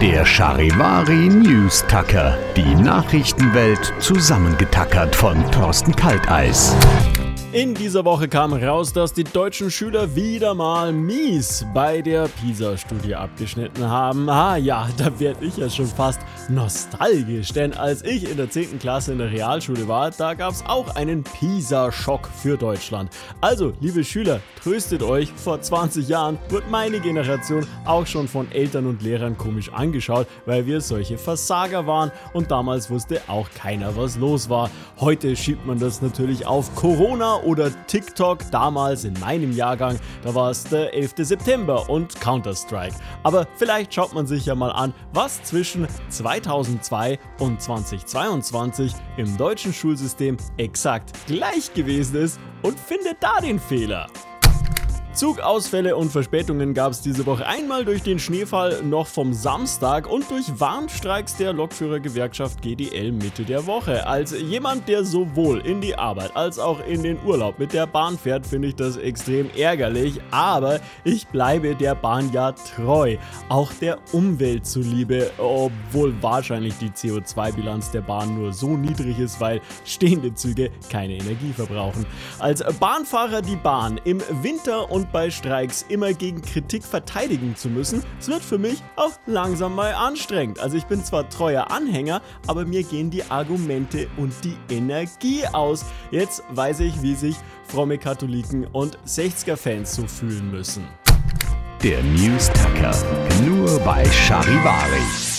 Der Charivari News Tucker. Die Nachrichtenwelt zusammengetackert von Thorsten Kalteis. In dieser Woche kam raus, dass die deutschen Schüler wieder mal mies bei der PISA-Studie abgeschnitten haben. Ah ja, da werde ich ja schon fast nostalgisch, denn als ich in der 10. Klasse in der Realschule war, da gab es auch einen PISA-Schock für Deutschland. Also, liebe Schüler, tröstet euch, vor 20 Jahren wurde meine Generation auch schon von Eltern und Lehrern komisch angeschaut, weil wir solche Versager waren und damals wusste auch keiner, was los war. Heute schiebt man das natürlich auf Corona oder TikTok. Damals in meinem Jahrgang, da war es der 11. September und Counter-Strike. Aber vielleicht schaut man sich ja mal an, was zwischen 2002 und 2022 im deutschen Schulsystem exakt gleich gewesen ist und findet da den Fehler. Zugausfälle und Verspätungen gab es diese Woche einmal durch den Schneefall noch vom Samstag und durch Warnstreiks der Lokführergewerkschaft GDL Mitte der Woche. Als jemand, der sowohl in die Arbeit als auch in den Urlaub mit der Bahn fährt, finde ich das extrem ärgerlich, aber ich bleibe der Bahn ja treu, auch der Umwelt zuliebe, obwohl wahrscheinlich die CO2-Bilanz der Bahn nur so niedrig ist, weil stehende Züge keine Energie verbrauchen. Als Bahnfahrer die Bahn im Winter und bei Streiks immer gegen Kritik verteidigen zu müssen, es wird für mich auch langsam mal anstrengend. Also ich bin zwar treuer Anhänger, aber mir gehen die Argumente und die Energie aus. Jetzt weiß ich, wie sich fromme Katholiken und 60er-Fans so fühlen müssen. Der News Tucker. Nur bei Charivari.